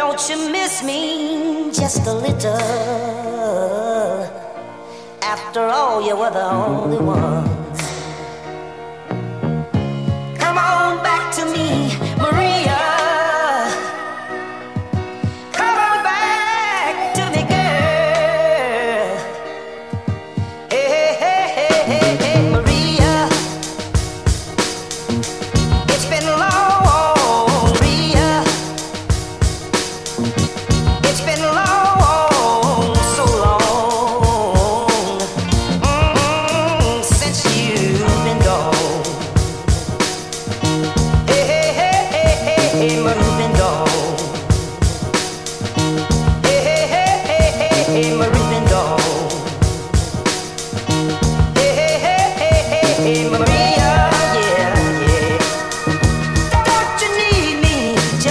Don't you miss me just a little? After all, you were the only one.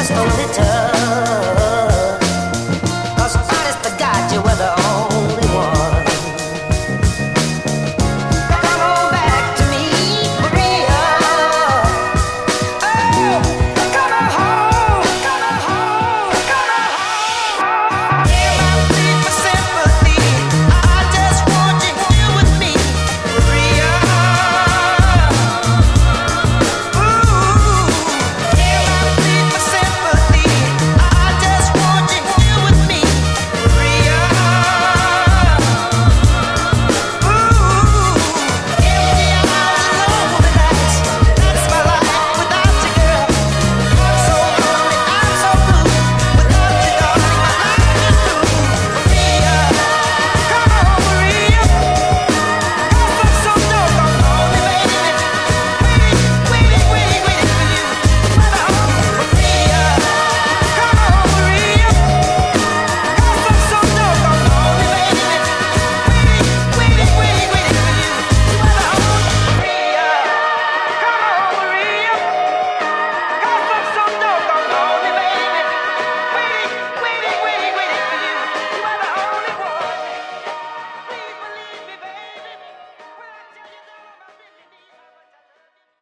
just a little.